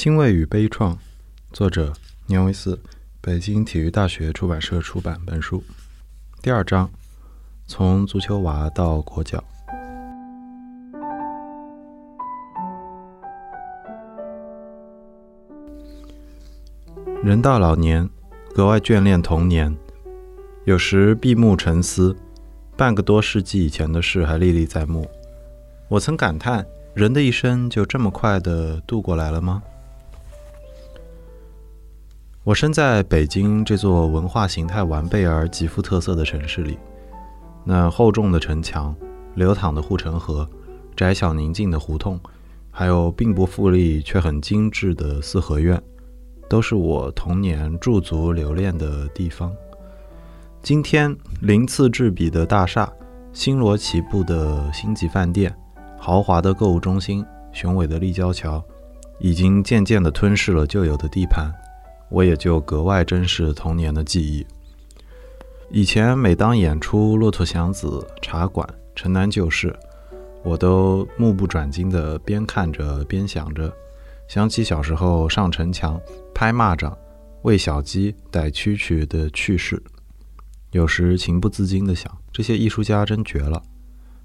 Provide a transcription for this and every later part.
欣慰与悲怆，作者年维四，北京体育大学出版社出版本书。第二章，从足球娃到国脚。人到老年，格外眷恋童年，有时闭目沉思，半个多世纪以前的事还历历在目。我曾感叹，人的一生就这么快的度过来了吗？我身在北京这座文化形态完备而极富特色的城市里，那厚重的城墙、流淌的护城河、窄小宁静的胡同，还有并不富丽却很精致的四合院，都是我童年驻足留恋的地方。今天，鳞次栉比的大厦、星罗棋布的星级饭店、豪华的购物中心、雄伟的立交桥，已经渐渐地吞噬了旧有的地盘。我也就格外珍视童年的记忆。以前每当演出《骆驼祥子》《茶馆》《城南旧事》，我都目不转睛地边看着边想着，想起小时候上城墙、拍蚂蚱、喂小鸡、逮蛐蛐的趣事。有时情不自禁地想，这些艺术家真绝了，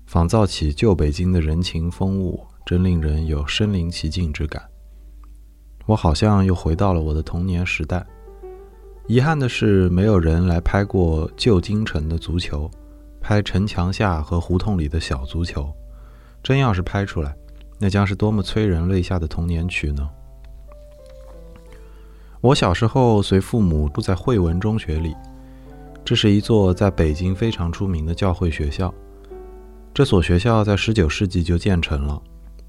仿造起旧北京的人情风物，真令人有身临其境之感。我好像又回到了我的童年时代。遗憾的是，没有人来拍过旧京城的足球，拍城墙下和胡同里的小足球。真要是拍出来，那将是多么催人泪下的童年曲呢？我小时候随父母住在惠文中学里，这是一座在北京非常出名的教会学校。这所学校在19世纪就建成了。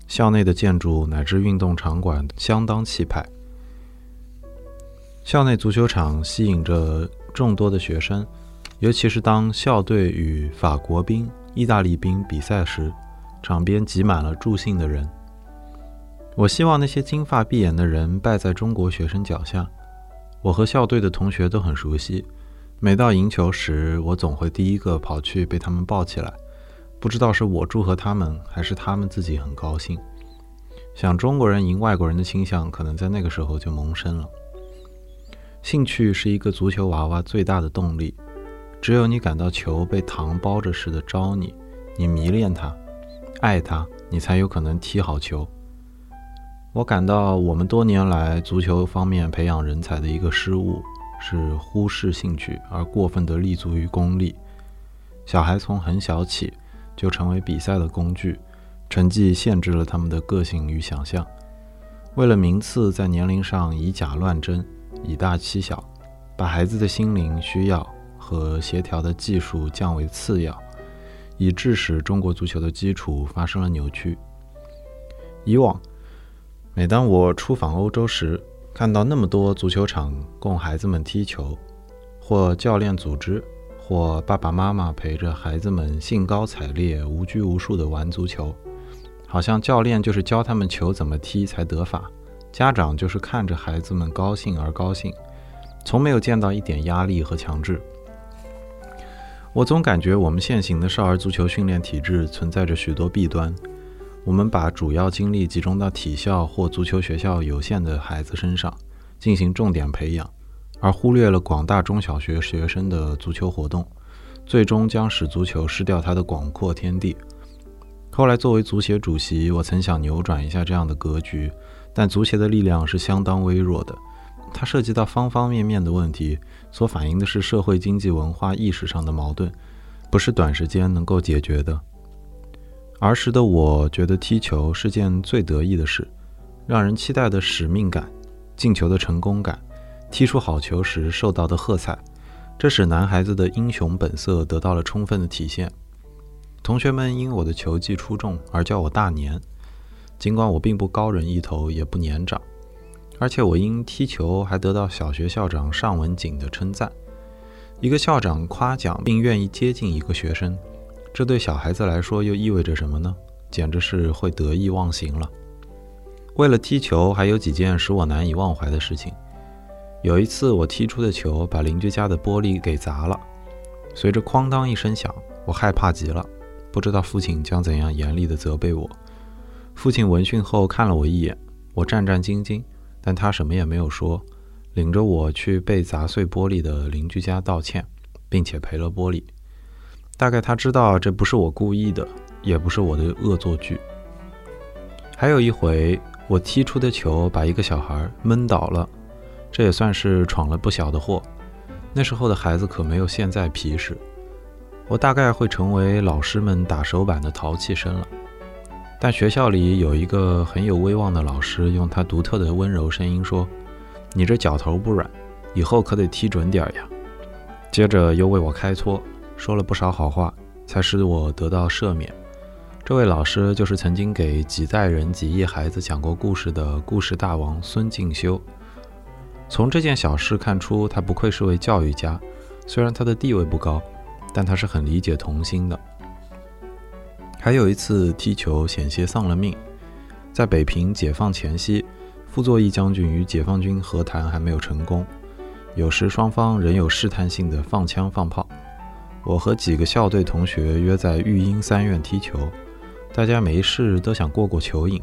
校内的建筑乃至运动场馆相当气派。校内足球场吸引着众多的学生，尤其是当校队与法国兵、意大利兵比赛时，场边挤满了助兴的人。我希望那些金发碧眼的人败在中国学生脚下。我和校队的同学都很熟悉，每到赢球时，我总会第一个跑去被他们抱起来。不知道是我祝贺他们，还是他们自己很高兴。想中国人赢外国人的倾向，可能在那个时候就萌生了。兴趣是一个足球娃娃最大的动力。只有你感到球被糖包着似的招你，你迷恋它，爱它，你才有可能踢好球。我感到我们多年来足球方面培养人才的一个失误，是忽视兴趣而过分的立足于功利。小孩从很小起。就成为比赛的工具，成绩限制了他们的个性与想象。为了名次，在年龄上以假乱真，以大欺小，把孩子的心灵需要和协调的技术降为次要，以致使中国足球的基础发生了扭曲。以往，每当我出访欧洲时，看到那么多足球场供孩子们踢球，或教练组织。或爸爸妈妈陪着孩子们兴高采烈、无拘无束地玩足球，好像教练就是教他们球怎么踢才得法，家长就是看着孩子们高兴而高兴，从没有见到一点压力和强制。我总感觉我们现行的少儿足球训练体制存在着许多弊端，我们把主要精力集中到体校或足球学校有限的孩子身上，进行重点培养。而忽略了广大中小学学生的足球活动，最终将使足球失掉它的广阔天地。后来作为足协主席，我曾想扭转一下这样的格局，但足协的力量是相当微弱的。它涉及到方方面面的问题，所反映的是社会、经济、文化、意识上的矛盾，不是短时间能够解决的。儿时的我觉得踢球是件最得意的事，让人期待的使命感，进球的成功感。踢出好球时受到的喝彩，这使男孩子的英雄本色得到了充分的体现。同学们因我的球技出众而叫我大年，尽管我并不高人一头，也不年长，而且我因踢球还得到小学校长尚文景的称赞。一个校长夸奖并愿意接近一个学生，这对小孩子来说又意味着什么呢？简直是会得意忘形了。为了踢球，还有几件使我难以忘怀的事情。有一次，我踢出的球把邻居家的玻璃给砸了，随着哐当一声响，我害怕极了，不知道父亲将怎样严厉地责备我。父亲闻讯后看了我一眼，我战战兢兢，但他什么也没有说，领着我去被砸碎玻璃的邻居家道歉，并且赔了玻璃。大概他知道这不是我故意的，也不是我的恶作剧。还有一回，我踢出的球把一个小孩闷倒了，这也算是闯了不小的祸。那时候的孩子可没有现在皮实，我大概会成为老师们打手板的淘气生了。但学校里有一个很有威望的老师，用他独特的温柔声音说：“你这脚头不软，以后可得踢准点呀。”接着又为我开脱。说了不少好话，才使我得到赦免。这位老师就是曾经给几代人、几亿孩子讲过故事的故事大王孙敬修。从这件小事看出，他不愧是位教育家。虽然他的地位不高，但他是很理解童心的。还有一次踢球险些丧了命，在北平解放前夕，傅作义将军与解放军和谈还没有成功，有时双方仍有试探性的放枪放炮。我和几个校队同学约在育英三院踢球，大家没事都想过过球瘾。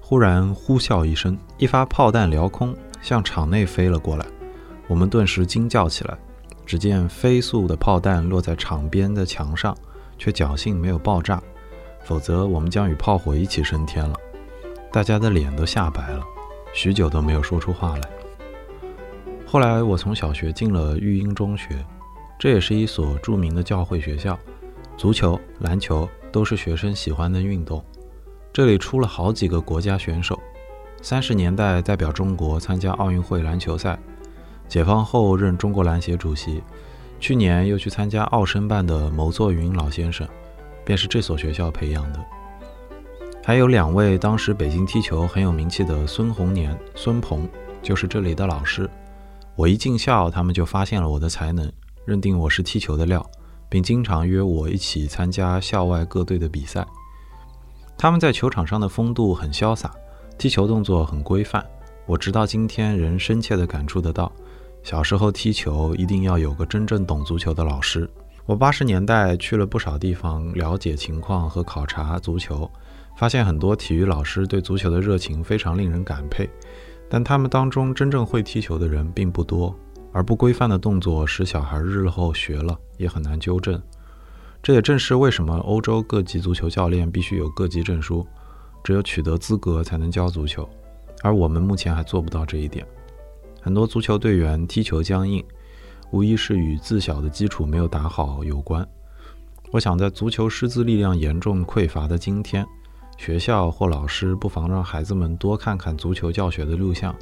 忽然呼啸一声，一发炮弹撩空，向场内飞了过来。我们顿时惊叫起来。只见飞速的炮弹落在场边的墙上，却侥幸没有爆炸，否则我们将与炮火一起升天了。大家的脸都吓白了，许久都没有说出话来。后来我从小学进了育英中学。这也是一所著名的教会学校，足球、篮球都是学生喜欢的运动。这里出了好几个国家选手，三十年代代表中国参加奥运会篮球赛，解放后任中国篮协主席，去年又去参加奥申办的牟作云老先生，便是这所学校培养的。还有两位当时北京踢球很有名气的孙红年、孙鹏，就是这里的老师。我一进校，他们就发现了我的才能。认定我是踢球的料，并经常约我一起参加校外各队的比赛。他们在球场上的风度很潇洒，踢球动作很规范。我直到今天仍深切地感触得到，小时候踢球一定要有个真正懂足球的老师。我八十年代去了不少地方了解情况和考察足球，发现很多体育老师对足球的热情非常令人感佩，但他们当中真正会踢球的人并不多。而不规范的动作使小孩日后学了也很难纠正，这也正是为什么欧洲各级足球教练必须有各级证书，只有取得资格才能教足球，而我们目前还做不到这一点。很多足球队员踢球僵硬，无疑是与自小的基础没有打好有关。我想，在足球师资力量严重匮乏的今天，学校或老师不妨让孩子们多看看足球教学的录像。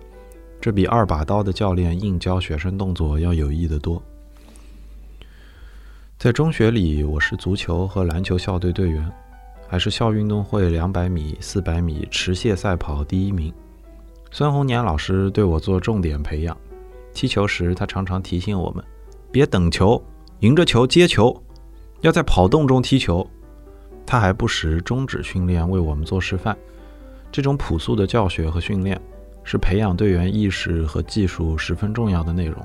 这比二把刀的教练硬教学生动作要有益得多。在中学里，我是足球和篮球校队队员，还是校运动会两百米、四百米持械赛跑第一名。孙红年老师对我做重点培养。踢球时，他常常提醒我们：别等球，迎着球接球，要在跑动中踢球。他还不时终止训练为我们做示范。这种朴素的教学和训练。是培养队员意识和技术十分重要的内容。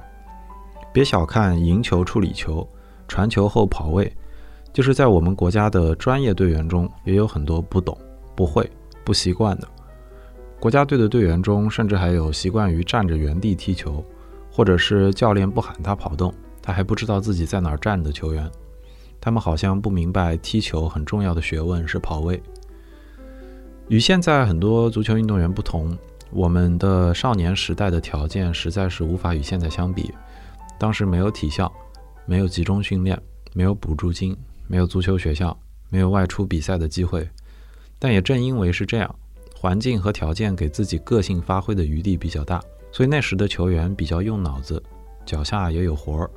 别小看赢球、处理球、传球后跑位，就是在我们国家的专业队员中，也有很多不懂、不会、不习惯的。国家队的队员中，甚至还有习惯于站着原地踢球，或者是教练不喊他跑动，他还不知道自己在哪儿站的球员。他们好像不明白踢球很重要的学问是跑位。与现在很多足球运动员不同。我们的少年时代的条件实在是无法与现在相比。当时没有体校，没有集中训练，没有补助金，没有足球学校，没有外出比赛的机会。但也正因为是这样，环境和条件给自己个性发挥的余地比较大，所以那时的球员比较用脑子，脚下也有活儿。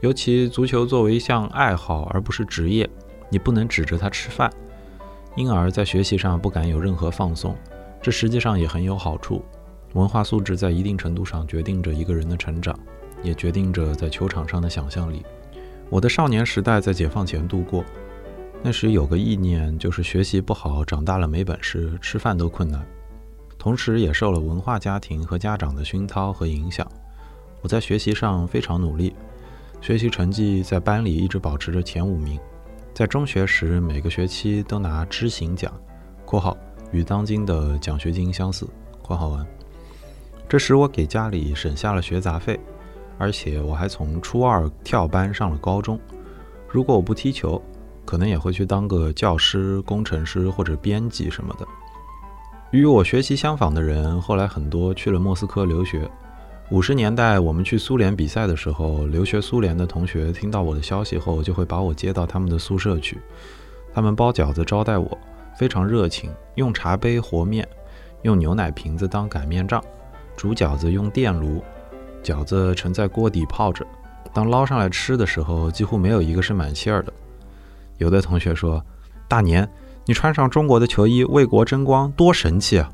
尤其足球作为一项爱好而不是职业，你不能指着他吃饭，因而，在学习上不敢有任何放松。这实际上也很有好处。文化素质在一定程度上决定着一个人的成长，也决定着在球场上的想象力。我的少年时代在解放前度过，那时有个意念，就是学习不好，长大了没本事，吃饭都困难。同时，也受了文化家庭和家长的熏陶和影响。我在学习上非常努力，学习成绩在班里一直保持着前五名。在中学时，每个学期都拿知行奖（括号）。与当今的奖学金相似（括号完）。这使我给家里省下了学杂费，而且我还从初二跳班上了高中。如果我不踢球，可能也会去当个教师、工程师或者编辑什么的。与我学习相仿的人，后来很多去了莫斯科留学。五十年代我们去苏联比赛的时候，留学苏联的同学听到我的消息后，就会把我接到他们的宿舍去。他们包饺子招待我，非常热情，用茶杯和面，用牛奶瓶子当擀面杖，煮饺子用电炉，饺子盛在锅底泡着，当捞上来吃的时候，几乎没有一个是满馅儿的。有的同学说：“大年，你穿上中国的球衣为国争光，多神气啊！”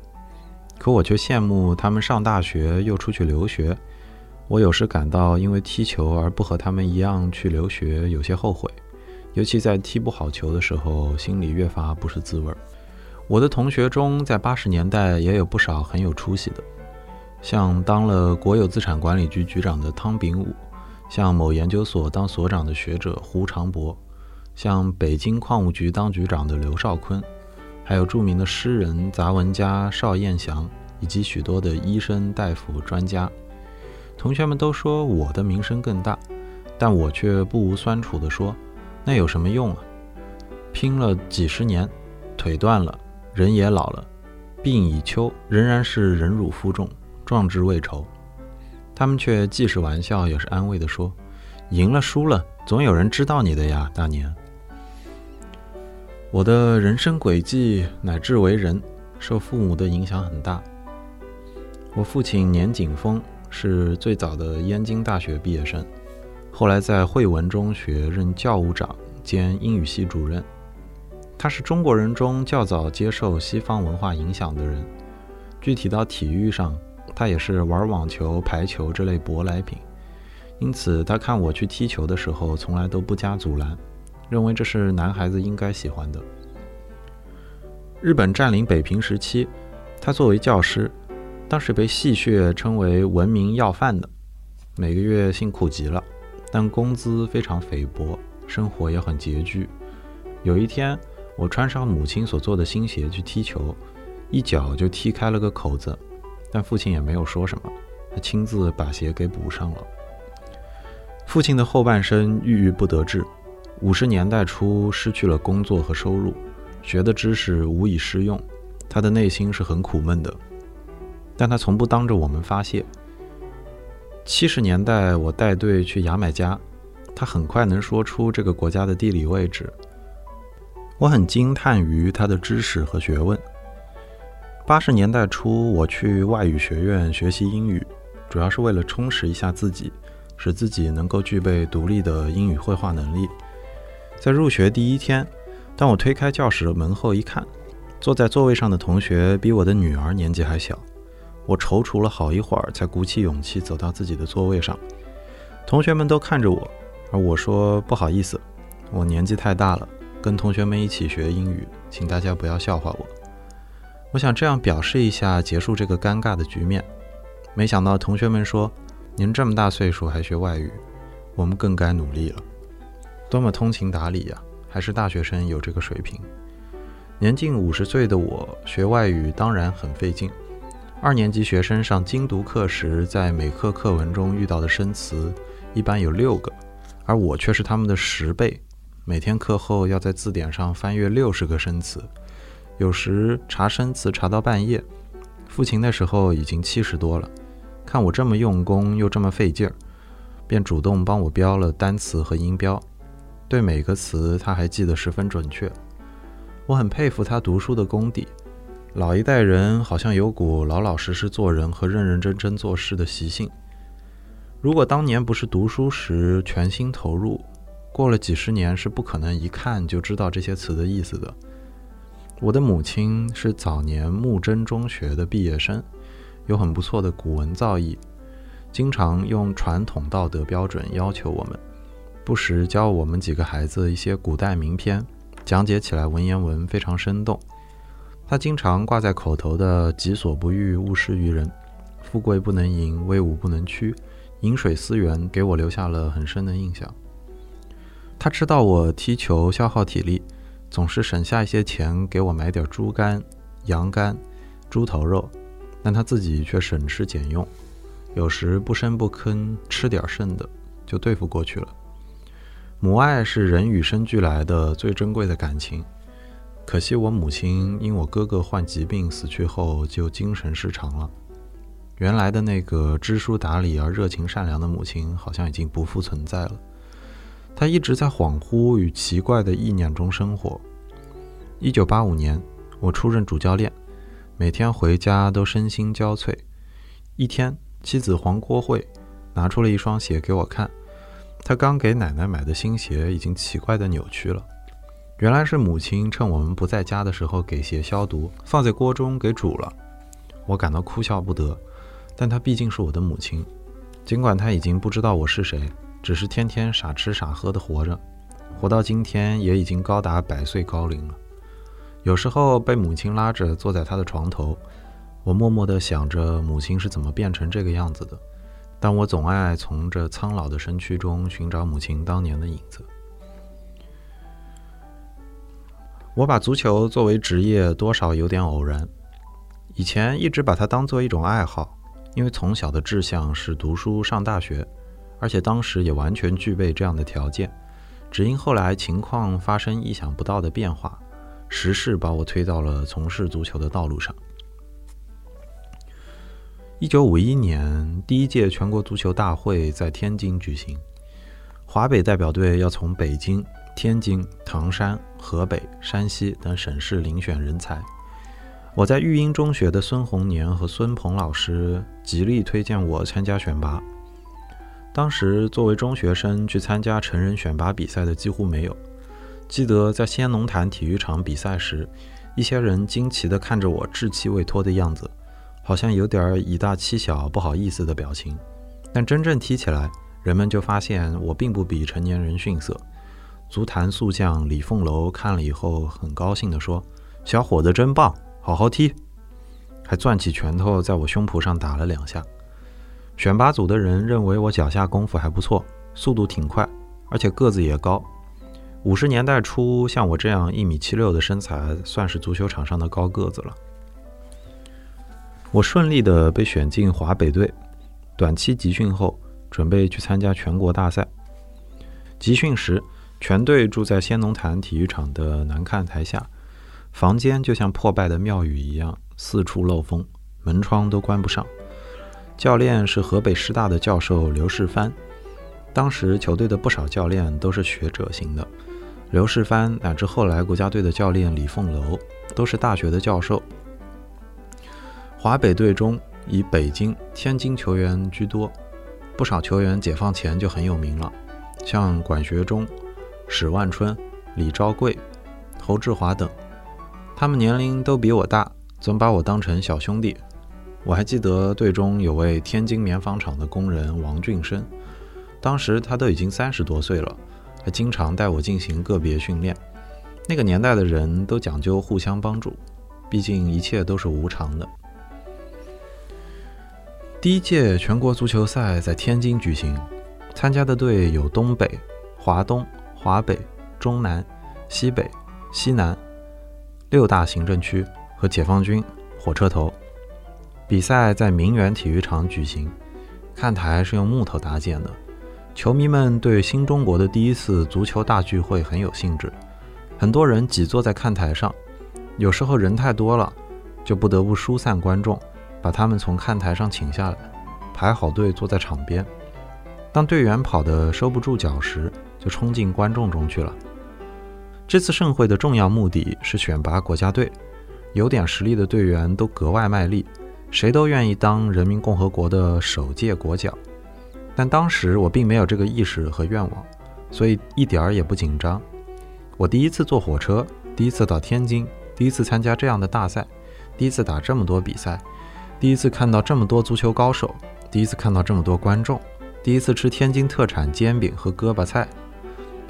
可我却羡慕他们上大学又出去留学。我有时感到因为踢球而不和他们一样去留学，有些后悔。尤其在踢不好球的时候，心里越发不是滋味儿。我的同学中，在八十年代也有不少很有出息的，像当了国有资产管理局局长的汤炳武，像某研究所当所长的学者胡长博，像北京矿务局当局长的刘少坤。还有著名的诗人、杂文家邵燕祥，以及许多的医生、大夫、专家。同学们都说我的名声更大，但我却不无酸楚地说：“那有什么用啊？拼了几十年，腿断了，人也老了，病已秋，仍然是忍辱负重，壮志未酬。”他们却既是玩笑也是安慰地说：“赢了输了，总有人知道你的呀，大年。”我的人生轨迹乃至为人，受父母的影响很大。我父亲年景峰是最早的燕京大学毕业生，后来在汇文中学任教务长兼英语系主任。他是中国人中较早接受西方文化影响的人。具体到体育上，他也是玩网球、排球这类舶来品，因此他看我去踢球的时候，从来都不加阻拦。认为这是男孩子应该喜欢的。日本占领北平时期，他作为教师，当时被戏谑称为“文明要饭的”，每个月辛苦极了，但工资非常菲薄，生活也很拮据。有一天，我穿上母亲所做的新鞋去踢球，一脚就踢开了个口子，但父亲也没有说什么，他亲自把鞋给补上了。父亲的后半生郁郁不得志。五十年代初，失去了工作和收入，学的知识无以适用，他的内心是很苦闷的。但他从不当着我们发泄。七十年代，我带队去牙买加，他很快能说出这个国家的地理位置。我很惊叹于他的知识和学问。八十年代初，我去外语学院学习英语，主要是为了充实一下自己，使自己能够具备独立的英语绘画能力。在入学第一天，当我推开教室门后一看，坐在座位上的同学比我的女儿年纪还小。我踌躇了好一会儿，才鼓起勇气走到自己的座位上。同学们都看着我，而我说：“不好意思，我年纪太大了，跟同学们一起学英语，请大家不要笑话我。”我想这样表示一下，结束这个尴尬的局面。没想到同学们说：“您这么大岁数还学外语，我们更该努力了。”多么通情达理呀！还是大学生有这个水平。年近五十岁的我学外语当然很费劲。二年级学生上精读课时，在每课课文中遇到的生词一般有六个，而我却是他们的十倍。每天课后要在字典上翻阅六十个生词，有时查生词查到半夜。父亲那时候已经七十多了，看我这么用功又这么费劲儿，便主动帮我标了单词和音标。对每个词，他还记得十分准确。我很佩服他读书的功底。老一代人好像有股老老实实做人和认认真真做事的习性。如果当年不是读书时全心投入，过了几十年是不可能一看就知道这些词的意思的。我的母亲是早年木真中学的毕业生，有很不错的古文造诣，经常用传统道德标准要求我们。不时教我们几个孩子一些古代名篇，讲解起来文言文非常生动。他经常挂在口头的“己所不欲，勿施于人”，“富贵不能淫，威武不能屈”，“饮水思源”，给我留下了很深的印象。他知道我踢球消耗体力，总是省下一些钱给我买点猪肝、羊肝、猪头肉，但他自己却省吃俭用，有时不声不吭吃点剩的就对付过去了。母爱是人与生俱来的最珍贵的感情，可惜我母亲因我哥哥患疾病死去后就精神失常了。原来的那个知书达理而热情善良的母亲好像已经不复存在了。他一直在恍惚与奇怪的意念中生活。一九八五年，我出任主教练，每天回家都身心交瘁。一天，妻子黄国慧拿出了一双鞋给我看，她刚给奶奶买的新鞋已经奇怪的扭曲了。原来是母亲趁我们不在家的时候给鞋消毒，放在锅中给煮了。我感到哭笑不得。但她毕竟是我的母亲，尽管她已经不知道我是谁，只是天天傻吃傻喝的活着，活到今天也已经高达百岁高龄了。有时候被母亲拉着坐在她的床头，我默默地想着母亲是怎么变成这个样子的，但我总爱从这苍老的身躯中寻找母亲当年的影子。我把足球作为职业，多少有点偶然，以前一直把它当做一种爱好。因为从小的志向是读书上大学，而且当时也完全具备这样的条件，只因后来情况发生意想不到的变化，时势把我推到了从事足球的道路上。一九五一年，第一届全国足球大会在天津举行，华北代表队要从北京、天津、唐山、河北、山西等省市遴选人才。我在育英中学的孙红年和孙鹏老师极力推荐我参加选拔。当时作为中学生去参加成人选拔比赛的几乎没有。记得在仙农坛体育场比赛时，一些人惊奇地看着我稚气未脱的样子，好像有点以大欺小、不好意思的表情。但真正踢起来，人们就发现我并不比成年人逊色。足坛速将李凤楼看了以后很高兴地说：“小伙子真棒！”好好踢，还攥起拳头在我胸脯上打了两下。选拔组的人认为我脚下功夫还不错，速度挺快，而且个子也高。五十年代初，像我这样一米七六的身材，算是足球场上的高个子了。我顺利的被选进华北队，短期集训后，准备去参加全国大赛。集训时，全队住在仙农坛体育场的南看台下。房间就像破败的庙宇一样，四处漏风，门窗都关不上。教练是河北师大的教授刘世藩。当时球队的不少教练都是学者型的，刘世藩乃至后来国家队的教练李凤楼都是大学的教授。华北队中以北京、天津球员居多，不少球员解放前就很有名了，像管学忠、史万春、李昭贵、侯志华等。他们年龄都比我大，总把我当成小兄弟。我还记得队中有位天津棉纺厂的工人王俊生，当时他都已经三十多岁了，还经常带我进行个别训练。那个年代的人都讲究互相帮助，毕竟一切都是无偿的。第一届全国足球赛在天津举行，参加的队有东北、华东、华北、中南、西北、西南。六大行政区和解放军火车头比赛在明园体育场举行，看台是用木头搭建的。球迷们对新中国的第一次足球大聚会很有兴致，很多人挤坐在看台上。有时候人太多了，就不得不疏散观众，把他们从看台上请下来，排好队坐在场边。当队员跑得收不住脚时，就冲进观众中去了。这次盛会的重要目的是选拔国家队，有点实力的队员都格外卖力，谁都愿意当人民共和国的首届国脚。但当时我并没有这个意识和愿望，所以一点儿也不紧张。我第一次坐火车，第一次到天津，第一次参加这样的大赛，第一次打这么多比赛，第一次看到这么多足球高手，第一次看到这么多观众，第一次吃天津特产煎饼和胳膊菜，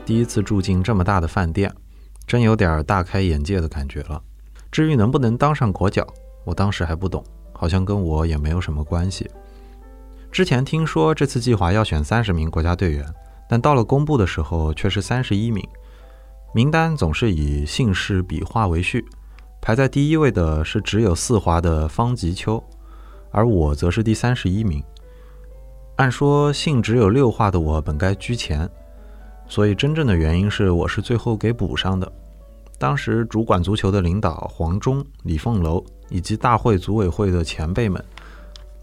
第一次住进这么大的饭店。真有点大开眼界的感觉了。至于能不能当上国脚，我当时还不懂，好像跟我也没有什么关系。之前听说这次计划要选三十名国家队员，但到了公布的时候却是三十一名。名单总是以姓氏笔画为序，排在第一位的是只有四华的方吉秋，而我则是第三十一名。按说姓只有六画的我本该居前，所以真正的原因是我是最后给补上的。当时主管足球的领导黄忠、李凤楼以及大会组委会的前辈们，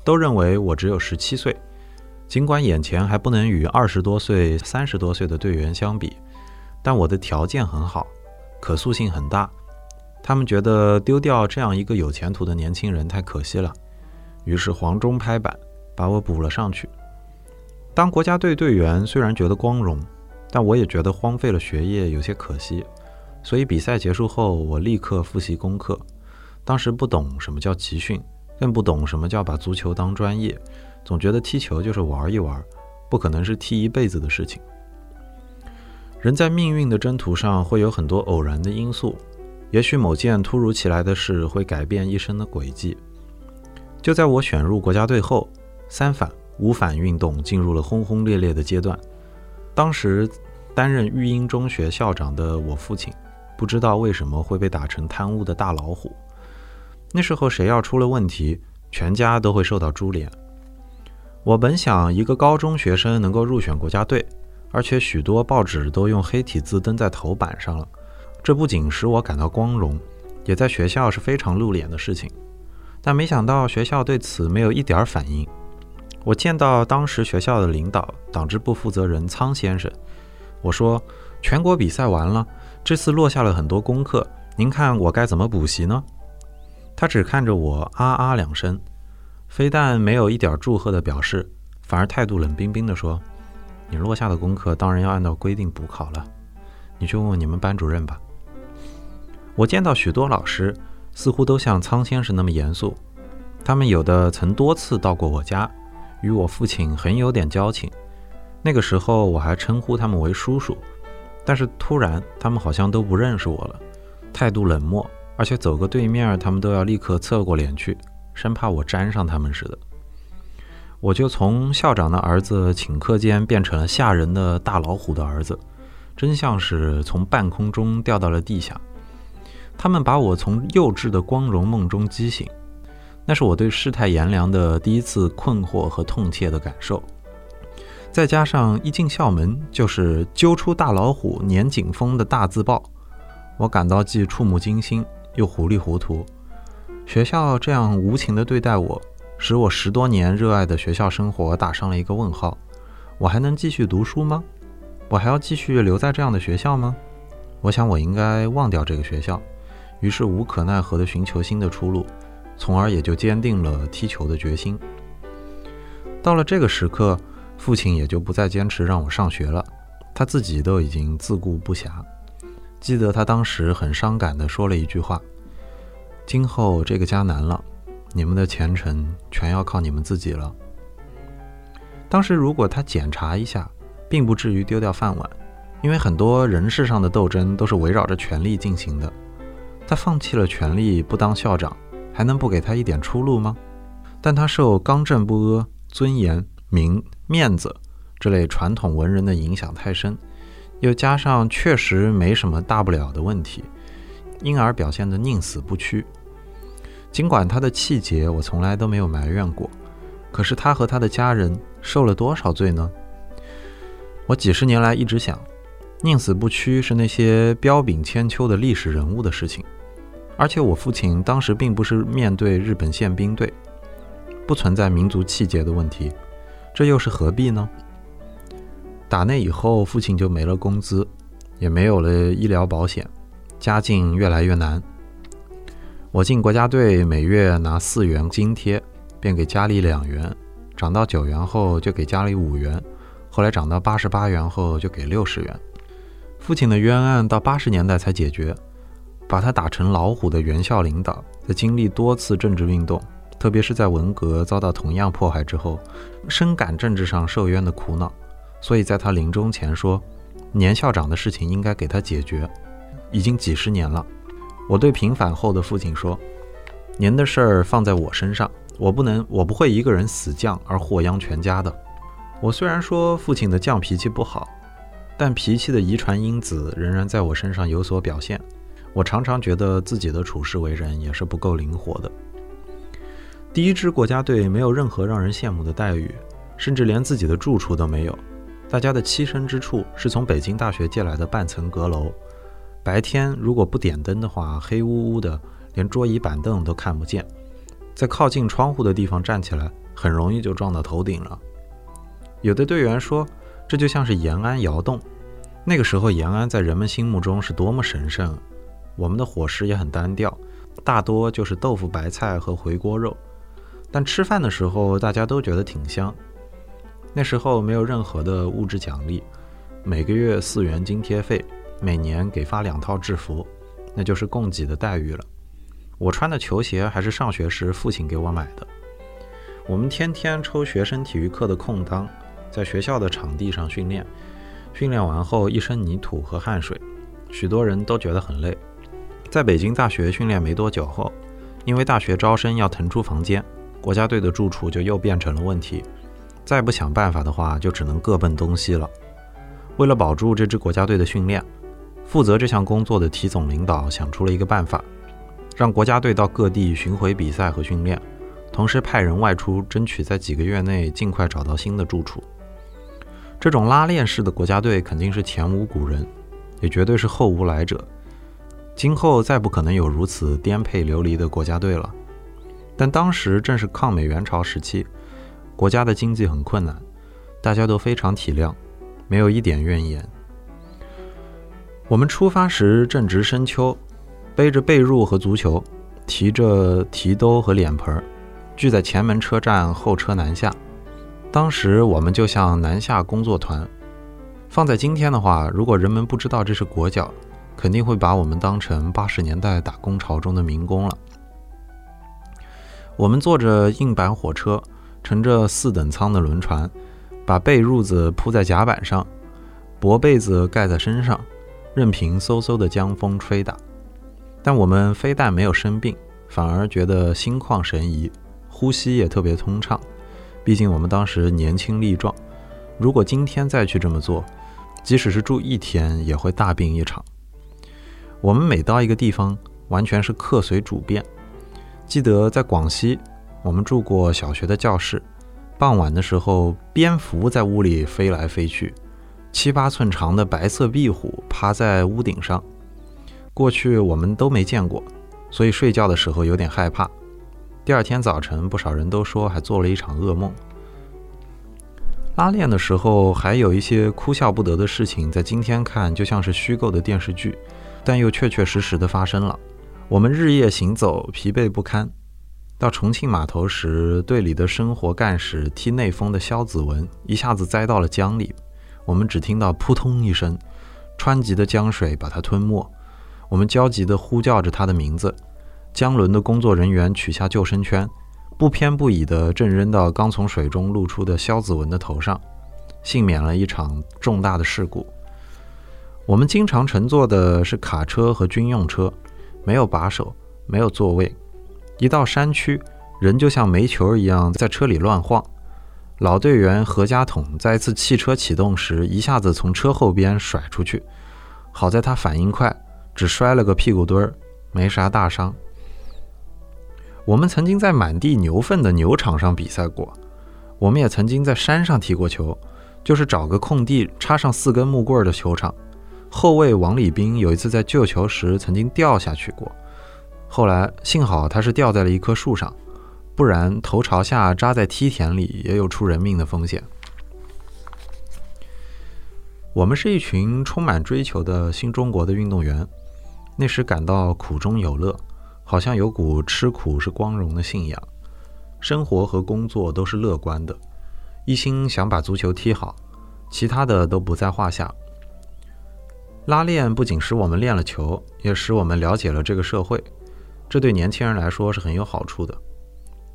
都认为我只有十七岁，尽管眼前还不能与二十多岁、三十多岁的队员相比，但我的条件很好，可塑性很大。他们觉得丢掉这样一个有前途的年轻人太可惜了，于是黄忠拍板把我补了上去。当国家队队员虽然觉得光荣，但我也觉得荒废了学业有些可惜。所以比赛结束后，我立刻复习功课。当时不懂什么叫集训，更不懂什么叫把足球当专业，总觉得踢球就是玩一玩，不可能是踢一辈子的事情。人在命运的征途上会有很多偶然的因素，也许某件突如其来的事会改变一生的轨迹。就在我选入国家队后，三反五反运动进入了轰轰烈烈的阶段。当时担任育英中学校长的我父亲。不知道为什么会被打成贪污的大老虎。那时候谁要出了问题，全家都会受到株连。我本想一个高中学生能够入选国家队，而且许多报纸都用黑体字登在头版上了，这不仅使我感到光荣，也在学校是非常露脸的事情。但没想到学校对此没有一点反应。我见到当时学校的领导党支部负责人苍先生，我说：“全国比赛完了。”这次落下了很多功课，您看我该怎么补习呢？他只看着我啊啊两声，非但没有一点祝贺的表示，反而态度冷冰冰地说：“你落下的功课当然要按照规定补考了，你去问问你们班主任吧。”我见到许多老师似乎都像苍先生那么严肃，他们有的曾多次到过我家，与我父亲很有点交情。那个时候我还称呼他们为叔叔。但是突然，他们好像都不认识我了，态度冷漠，而且走个对面，他们都要立刻侧过脸去，生怕我沾上他们似的。我就从校长的儿子顷刻间变成了吓人的大老虎的儿子，真像是从半空中掉到了地下。他们把我从幼稚的光荣梦中激醒，那是我对世态炎凉的第一次困惑和痛切的感受。再加上一进校门就是揪出大老虎撵警风的大字报，我感到既触目惊心又糊里糊涂。学校这样无情地对待我，使我十多年热爱的学校生活打上了一个问号。我还能继续读书吗？我还要继续留在这样的学校吗？我想我应该忘掉这个学校，于是无可奈何地寻求新的出路，从而也就坚定了踢球的决心。到了这个时刻。父亲也就不再坚持让我上学了，他自己都已经自顾不暇。记得他当时很伤感地说了一句话：“今后这个家难了，你们的前程全要靠你们自己了。”当时如果他检查一下，并不至于丢掉饭碗，因为很多人事上的斗争都是围绕着权力进行的。他放弃了权力不当校长，还能不给他一点出路吗？但他受刚正不阿、尊严。名面子这类传统文人的影响太深，又加上确实没什么大不了的问题，因而表现得宁死不屈。尽管他的气节我从来都没有埋怨过，可是他和他的家人受了多少罪呢？我几十年来一直想，宁死不屈是那些彪炳千秋的历史人物的事情，而且我父亲当时并不是面对日本宪兵队，不存在民族气节的问题。这又是何必呢？打那以后，父亲就没了工资，也没有了医疗保险，家境越来越难。我进国家队，每月拿四元津贴，便给家里两元，涨到九元后就给家里五元，后来涨到八十八元后就给六十元。父亲的冤案到八十年代才解决，把他打成老虎的原校领导，在经历多次政治运动。特别是在文革遭到同样迫害之后，深感政治上受冤的苦恼，所以在他临终前说：“年校长的事情应该给他解决。”已经几十年了，我对平反后的父亲说：“您的事儿放在我身上，我不能，我不会一个人死犟而祸殃全家的。”我虽然说父亲的犟脾气不好，但脾气的遗传因子仍然在我身上有所表现。我常常觉得自己的处事为人也是不够灵活的。第一支国家队没有任何让人羡慕的待遇，甚至连自己的住处都没有。大家的栖身之处是从北京大学借来的半层阁楼。白天如果不点灯的话，黑乌乌的，连桌椅板凳都看不见。在靠近窗户的地方站起来，很容易就撞到头顶了。有的队员说，这就像是延安窑洞。那个时候，延安在人们心目中是多么神圣。我们的伙食也很单调，大多就是豆腐、白菜和回锅肉，但吃饭的时候大家都觉得挺香。那时候没有任何的物质奖励，每个月四元津贴费，每年给发两套制服，那就是供给的待遇了。我穿的球鞋还是上学时父亲给我买的。我们天天抽学生体育课的空当，在学校的场地上训练，训练完后一身泥土和汗水，许多人都觉得很累。在北京大学训练没多久后，因为大学招生要腾出房间，国家队的住处就又变成了问题。再不想办法的话，就只能各奔东西了。为了保住这支国家队的训练，负责这项工作的体总领导想出了一个办法，让国家队到各地巡回比赛和训练，同时派人外出，争取在几个月内尽快找到新的住处。这种拉练式的国家队肯定是前无古人，也绝对是后无来者。今后再不可能有如此颠沛流离的国家队了。但当时正是抗美援朝时期。国家的经济很困难，大家都非常体谅，没有一点怨言。我们出发时正值深秋，背着被褥和足球，提着提兜和脸盆，聚在前门车站候车南下。当时我们就像南下工作团。放在今天的话，如果人们不知道这是国脚，肯定会把我们当成八十年代打工潮中的民工了。我们坐着硬板火车。乘着四等舱的轮船，把被褥子铺在甲板上，薄被子盖在身上，任凭嗖嗖的江风吹打。但我们非但没有生病，反而觉得心旷神怡，呼吸也特别通畅。毕竟我们当时年轻力壮，如果今天再去这么做，即使是住一天也会大病一场。我们每到一个地方，完全是客随主便。记得在广西。我们住过小学的教室，傍晚的时候，蝙蝠在屋里飞来飞去，七八寸长的白色壁虎趴在屋顶上。过去我们都没见过，所以睡觉的时候有点害怕。第二天早晨，不少人都说还做了一场噩梦。拉练的时候，还有一些哭笑不得的事情，在今天看就像是虚构的电视剧，但又确确实实的发生了。我们日夜行走，疲惫不堪。到重庆码头时，队里的生活干事踢内风的肖子文一下子栽到了江里。我们只听到扑通一声，湍急的江水把他吞没。我们焦急地呼叫着他的名字。江轮的工作人员取下救生圈，不偏不倚地正扔到刚从水中露出的肖子文的头上，幸免了一场重大的事故。我们经常乘坐的是卡车和军用车，没有把手，没有座位。一到山区，人就像煤球一样在车里乱晃。老队员何家桶在一次汽车启动时，一下子从车后边甩出去，好在他反应快，只摔了个屁股墩儿，没啥大伤。我们曾经在满地牛粪的牛场上比赛过，我们也曾经在山上踢过球，就是找个空地插上四根木棍的球场。后卫王礼斌有一次在救球时曾经掉下去过。后来幸好他是掉在了一棵树上，不然头朝下扎在梯田里也有出人命的风险。我们是一群充满追求的新中国的运动员，那时感到苦中有乐，好像有股吃苦是光荣的信仰，生活和工作都是乐观的，一心想把足球踢好，其他的都不在话下。拉练不仅使我们练了球，也使我们了解了这个社会。这对年轻人来说是很有好处的。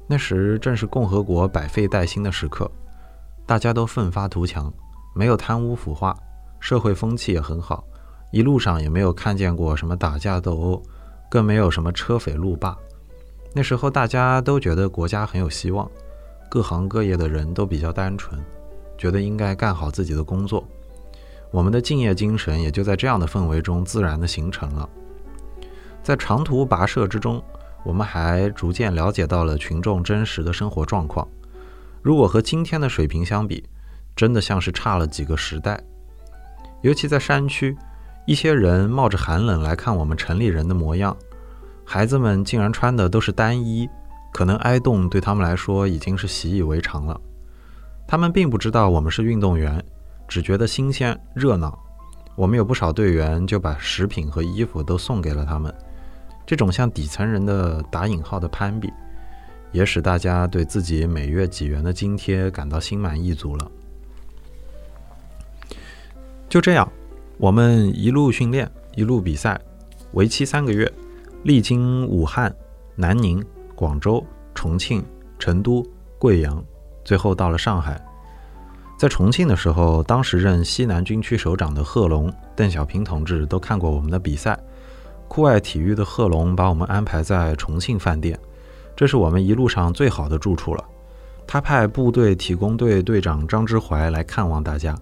那时正是共和国百废待兴的时刻，大家都奋发图强，没有贪污腐化，社会风气也很好，一路上也没有看见过什么打架斗殴，更没有什么车匪路霸。那时候大家都觉得国家很有希望，各行各业的人都比较单纯，觉得应该干好自己的工作。我们的敬业精神也就在这样的氛围中自然的形成了。在长途跋涉之中，我们还逐渐了解到了群众真实的生活状况。如果和今天的水平相比，真的像是差了几个时代。尤其在山区，一些人冒着寒冷来看我们城里人的模样，孩子们竟然穿的都是单衣，可能挨冻对他们来说已经是习以为常了。他们并不知道我们是运动员，只觉得新鲜热闹。我们有不少队员就把食品和衣服都送给了他们。这种像底层人的打引号的攀比，也使大家对自己每月几元的津贴感到心满意足了。就这样，我们一路训练，一路比赛，为期三个月，历经武汉、南宁、广州、重庆、成都、贵阳，最后到了上海。在重庆的时候，当时任西南军区首长的贺龙、邓小平同志都看过我们的比赛。酷爱体育的贺龙把我们安排在重庆饭店，这是我们一路上最好的住处了。他派部队体工队队长张之怀来看望大家。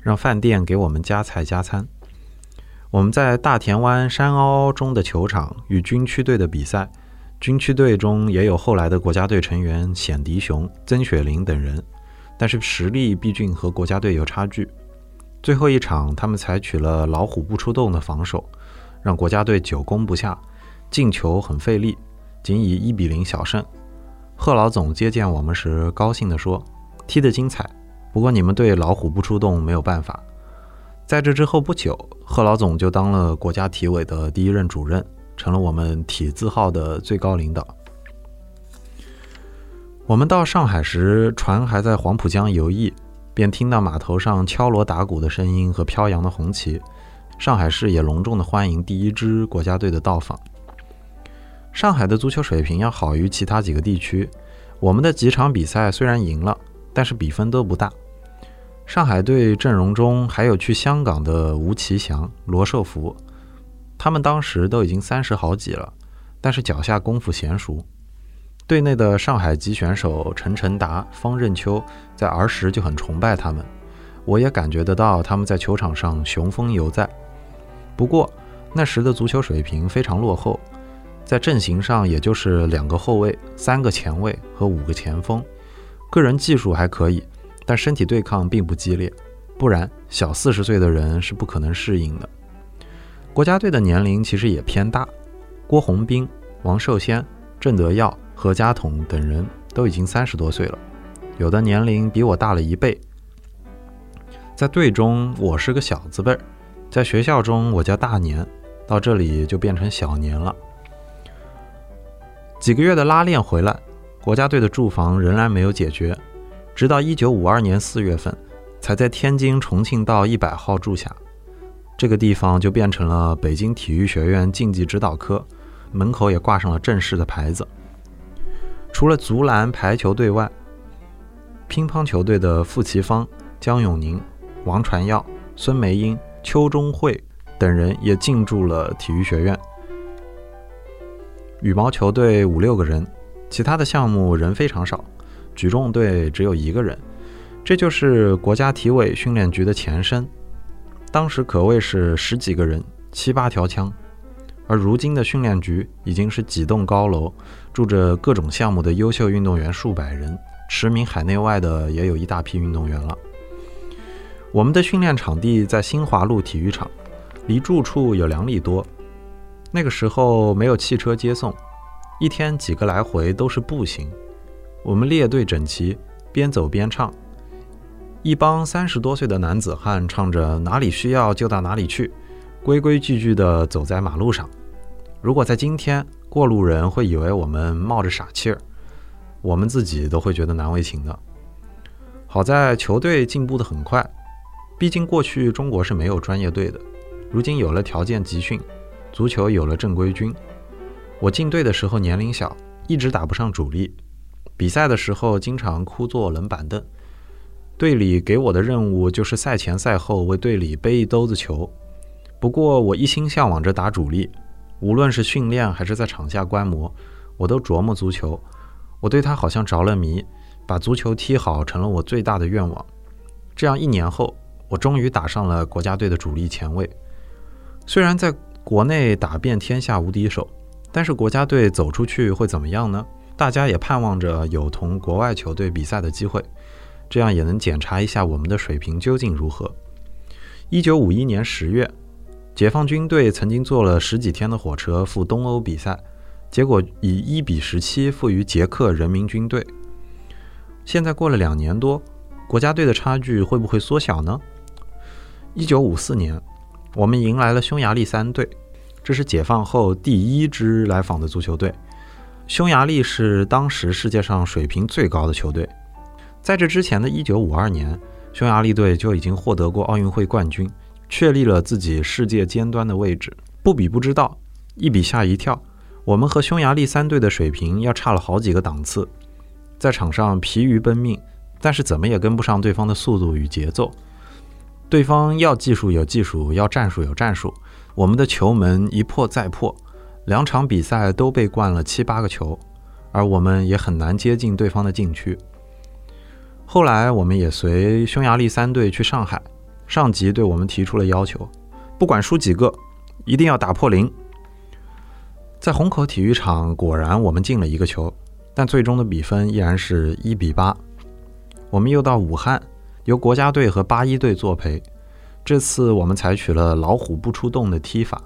让饭店给我们加菜加餐。我们在大田湾山凹中的球场与军区队的比赛，军区队中也有后来的国家队成员冼迪雄、曾雪林等人，但是实力毕竟和国家队有差距。最后一场，他们采取了老虎不出洞的防守，让国家队久攻不下，进球很费力，仅以一比零小胜。贺老总接见我们时，高兴地说：“踢得精彩。”不过你们对老虎不出洞没有办法。在这之后不久，贺老总就当了国家体委的第一任主任，成了我们体字号的最高领导。我们到上海时，船还在黄浦江游弋，便听到码头上敲锣打鼓的声音和飘扬的红旗。上海市也隆重的欢迎第一支国家队的到访。上海的足球水平要好于其他几个地区。我们的几场比赛虽然赢了。但是比分都不大。上海队阵容中还有去香港的吴奇祥、罗寿福，他们当时都已经三十好几了，但是脚下功夫娴熟。队内的上海籍选手陈晨达、方任秋在儿时就很崇拜他们，我也感觉得到他们在球场上雄风犹在。不过那时的足球水平非常落后，在阵型上也就是两个后卫、三个前卫和五个前锋。个人技术还可以，但身体对抗并不激烈，不然小四十岁的人是不可能适应的。国家队的年龄其实也偏大，郭宏斌、王寿先、郑德耀、何家统等人都已经三十多岁了，有的年龄比我大了一倍。在队中我是个小字辈儿，在学校中我叫大年，到这里就变成小年了。几个月的拉练回来。国家队的住房仍然没有解决，直到一九五二年四月份，才在天津重庆道一百号住下。这个地方就变成了北京体育学院竞技指导科，门口也挂上了正式的牌子。除了足篮、排球队外，乒乓球队的傅奇芳、江永宁、王传耀、孙梅英、邱中慧等人也进驻了体育学院。羽毛球队五六个人。其他的项目人非常少，举重队只有一个人，这就是国家体委训练局的前身。当时可谓是十几个人，七八条枪。而如今的训练局已经是几栋高楼，住着各种项目的优秀运动员数百人，驰名海内外的也有一大批运动员了。我们的训练场地在新华路体育场，离住处有两里多。那个时候没有汽车接送。一天几个来回都是步行，我们列队整齐，边走边唱。一帮三十多岁的男子汉唱着“哪里需要就到哪里去”，规规矩矩地走在马路上。如果在今天，过路人会以为我们冒着傻气儿，我们自己都会觉得难为情的。好在球队进步得很快，毕竟过去中国是没有专业队的，如今有了条件集训，足球有了正规军。我进队的时候年龄小，一直打不上主力。比赛的时候经常枯坐冷板凳。队里给我的任务就是赛前赛后为队里背一兜子球。不过我一心向往着打主力，无论是训练还是在场下观摩，我都琢磨足球。我对他好像着了迷，把足球踢好成了我最大的愿望。这样一年后，我终于打上了国家队的主力前卫。虽然在国内打遍天下无敌手。但是国家队走出去会怎么样呢？大家也盼望着有同国外球队比赛的机会，这样也能检查一下我们的水平究竟如何。一九五一年十月，解放军队曾经坐了十几天的火车赴东欧比赛，结果以一比十七负于捷克人民军队。现在过了两年多，国家队的差距会不会缩小呢？一九五四年，我们迎来了匈牙利三队。这是解放后第一支来访的足球队。匈牙利是当时世界上水平最高的球队。在这之前的一九五二年，匈牙利队就已经获得过奥运会冠军，确立了自己世界尖端的位置。不比不知道，一比吓一跳。我们和匈牙利三队的水平要差了好几个档次，在场上疲于奔命，但是怎么也跟不上对方的速度与节奏。对方要技术有技术，要战术有战术。我们的球门一破再破，两场比赛都被灌了七八个球，而我们也很难接近对方的禁区。后来，我们也随匈牙利三队去上海，上级对我们提出了要求：不管输几个，一定要打破零。在虹口体育场，果然我们进了一个球，但最终的比分依然是一比八。我们又到武汉，由国家队和八一队作陪。这次我们采取了“老虎不出洞”的踢法，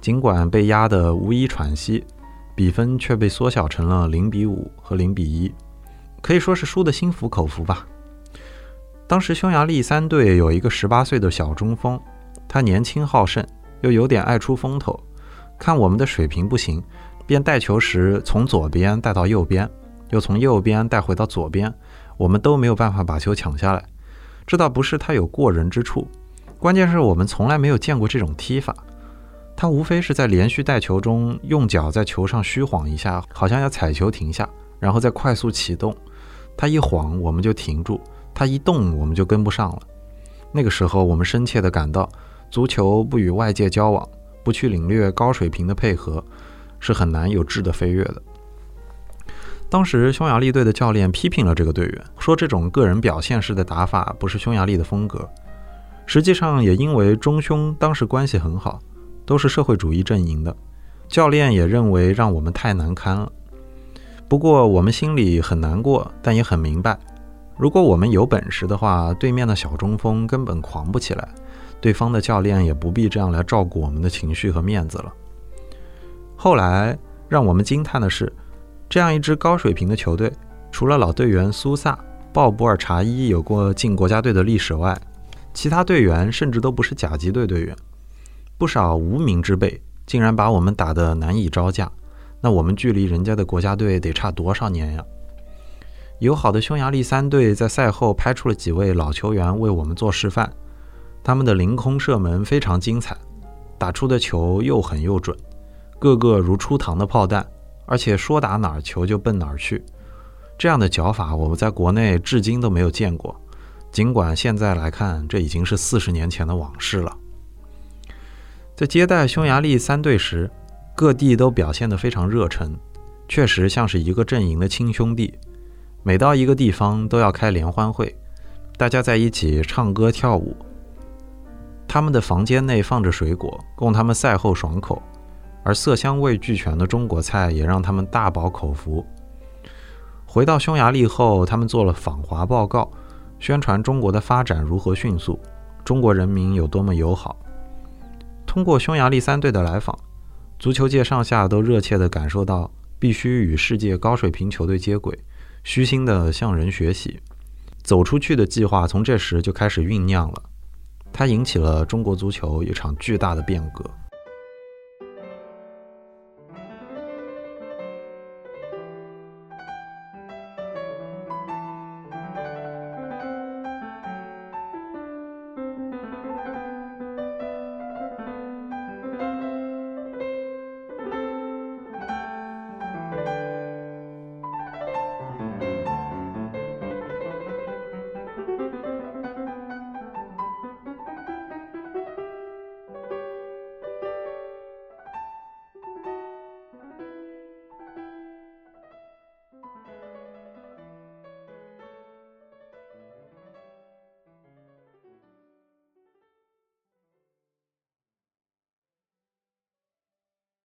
尽管被压得无一喘息，比分却被缩小成了零比五和零比一，可以说是输得心服口服吧。当时匈牙利三队有一个十八岁的小中锋，他年轻好胜，又有点爱出风头，看我们的水平不行，便带球时从左边带到右边，又从右边带回到左边，我们都没有办法把球抢下来。这倒不是他有过人之处。关键是我们从来没有见过这种踢法，他无非是在连续带球中用脚在球上虚晃一下，好像要踩球停下，然后再快速启动。他一晃我们就停住，他一动我们就跟不上了。那个时候我们深切地感到，足球不与外界交往，不去领略高水平的配合，是很难有质的飞跃的。当时匈牙利队的教练批评了这个队员，说这种个人表现式的打法不是匈牙利的风格。实际上也因为中匈当时关系很好，都是社会主义阵营的，教练也认为让我们太难堪了。不过我们心里很难过，但也很明白，如果我们有本事的话，对面的小中锋根本狂不起来，对方的教练也不必这样来照顾我们的情绪和面子了。后来让我们惊叹的是，这样一支高水平的球队，除了老队员苏萨、鲍博尔查伊有过进国家队的历史外，其他队员甚至都不是甲级队队员，不少无名之辈竟然把我们打得难以招架。那我们距离人家的国家队得差多少年呀？友好的匈牙利三队在赛后派出了几位老球员为我们做示范，他们的凌空射门非常精彩，打出的球又狠又准，个个如出膛的炮弹，而且说打哪儿球就奔哪儿去。这样的脚法我们在国内至今都没有见过。尽管现在来看，这已经是四十年前的往事了。在接待匈牙利三队时，各地都表现得非常热忱，确实像是一个阵营的亲兄弟。每到一个地方都要开联欢会，大家在一起唱歌跳舞。他们的房间内放着水果，供他们赛后爽口，而色香味俱全的中国菜也让他们大饱口福。回到匈牙利后，他们做了访华报告。宣传中国的发展如何迅速，中国人民有多么友好。通过匈牙利三队的来访，足球界上下都热切地感受到必须与世界高水平球队接轨，虚心的向人学习。走出去的计划从这时就开始酝酿了，它引起了中国足球一场巨大的变革。